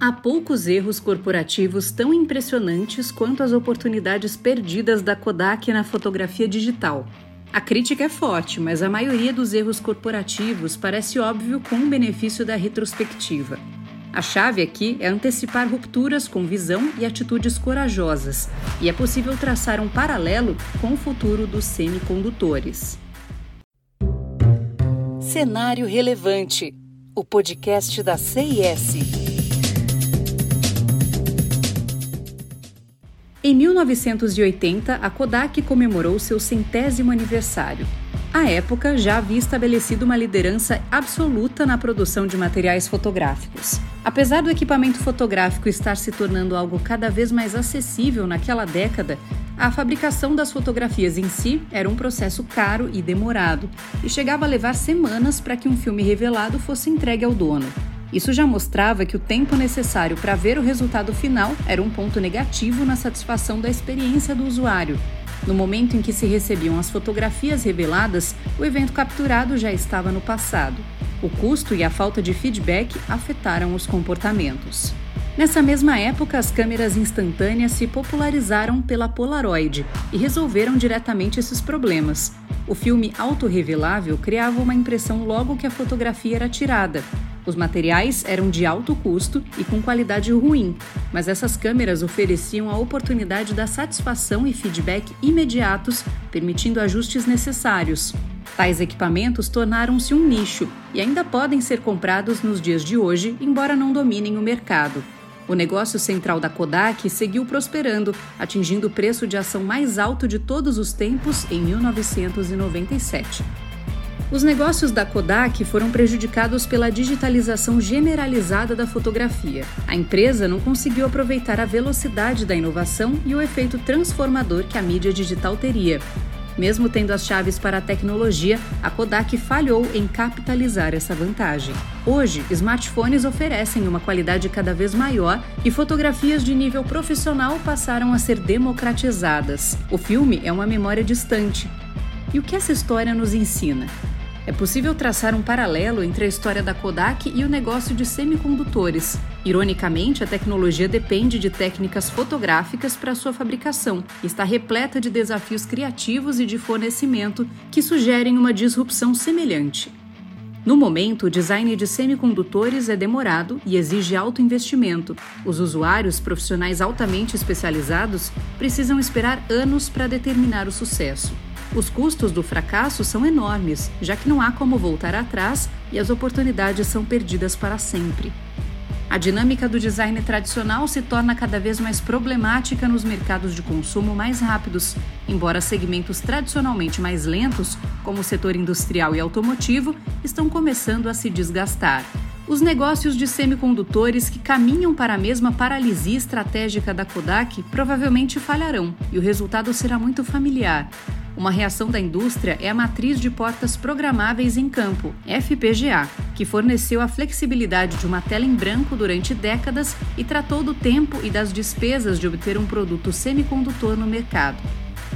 Há poucos erros corporativos tão impressionantes quanto as oportunidades perdidas da Kodak na fotografia digital. A crítica é forte, mas a maioria dos erros corporativos parece óbvio com o benefício da retrospectiva. A chave aqui é antecipar rupturas com visão e atitudes corajosas, e é possível traçar um paralelo com o futuro dos semicondutores. Cenário Relevante o podcast da CIS. Em 1980, a Kodak comemorou seu centésimo aniversário. À época, já havia estabelecido uma liderança absoluta na produção de materiais fotográficos. Apesar do equipamento fotográfico estar se tornando algo cada vez mais acessível naquela década, a fabricação das fotografias em si era um processo caro e demorado, e chegava a levar semanas para que um filme revelado fosse entregue ao dono. Isso já mostrava que o tempo necessário para ver o resultado final era um ponto negativo na satisfação da experiência do usuário. No momento em que se recebiam as fotografias reveladas, o evento capturado já estava no passado. O custo e a falta de feedback afetaram os comportamentos. Nessa mesma época, as câmeras instantâneas se popularizaram pela Polaroid e resolveram diretamente esses problemas. O filme autorrevelável criava uma impressão logo que a fotografia era tirada, os materiais eram de alto custo e com qualidade ruim, mas essas câmeras ofereciam a oportunidade da satisfação e feedback imediatos, permitindo ajustes necessários. Tais equipamentos tornaram-se um nicho e ainda podem ser comprados nos dias de hoje, embora não dominem o mercado. O negócio central da Kodak seguiu prosperando, atingindo o preço de ação mais alto de todos os tempos em 1997. Os negócios da Kodak foram prejudicados pela digitalização generalizada da fotografia. A empresa não conseguiu aproveitar a velocidade da inovação e o efeito transformador que a mídia digital teria. Mesmo tendo as chaves para a tecnologia, a Kodak falhou em capitalizar essa vantagem. Hoje, smartphones oferecem uma qualidade cada vez maior e fotografias de nível profissional passaram a ser democratizadas. O filme é uma memória distante. E o que essa história nos ensina? É possível traçar um paralelo entre a história da Kodak e o negócio de semicondutores. Ironicamente, a tecnologia depende de técnicas fotográficas para sua fabricação e está repleta de desafios criativos e de fornecimento que sugerem uma disrupção semelhante. No momento, o design de semicondutores é demorado e exige alto investimento. Os usuários profissionais altamente especializados precisam esperar anos para determinar o sucesso. Os custos do fracasso são enormes, já que não há como voltar atrás e as oportunidades são perdidas para sempre. A dinâmica do design tradicional se torna cada vez mais problemática nos mercados de consumo mais rápidos, embora segmentos tradicionalmente mais lentos, como o setor industrial e automotivo, estão começando a se desgastar. Os negócios de semicondutores que caminham para a mesma paralisia estratégica da Kodak provavelmente falharão e o resultado será muito familiar. Uma reação da indústria é a matriz de portas programáveis em campo, FPGA, que forneceu a flexibilidade de uma tela em branco durante décadas e tratou do tempo e das despesas de obter um produto semicondutor no mercado.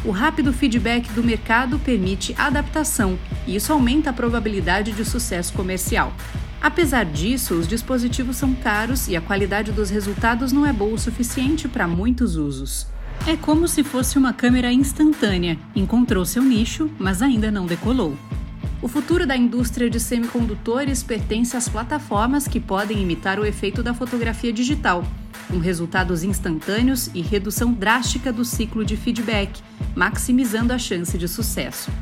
O rápido feedback do mercado permite adaptação e isso aumenta a probabilidade de sucesso comercial. Apesar disso, os dispositivos são caros e a qualidade dos resultados não é boa o suficiente para muitos usos. É como se fosse uma câmera instantânea. Encontrou seu nicho, mas ainda não decolou. O futuro da indústria de semicondutores pertence às plataformas que podem imitar o efeito da fotografia digital, com resultados instantâneos e redução drástica do ciclo de feedback, maximizando a chance de sucesso.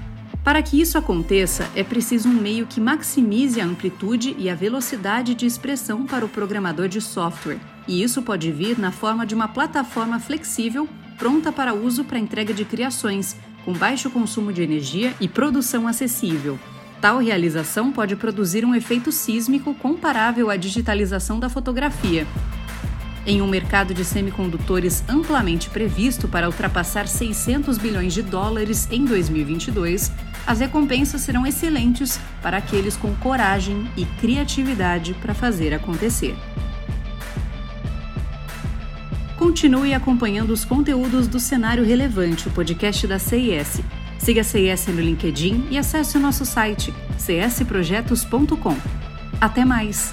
Para que isso aconteça, é preciso um meio que maximize a amplitude e a velocidade de expressão para o programador de software, e isso pode vir na forma de uma plataforma flexível pronta para uso para entrega de criações, com baixo consumo de energia e produção acessível. Tal realização pode produzir um efeito sísmico comparável à digitalização da fotografia. Em um mercado de semicondutores amplamente previsto para ultrapassar 600 bilhões de dólares em 2022, as recompensas serão excelentes para aqueles com coragem e criatividade para fazer acontecer. Continue acompanhando os conteúdos do Cenário Relevante, o podcast da CIS. Siga a CIS no LinkedIn e acesse o nosso site csprojetos.com. Até mais!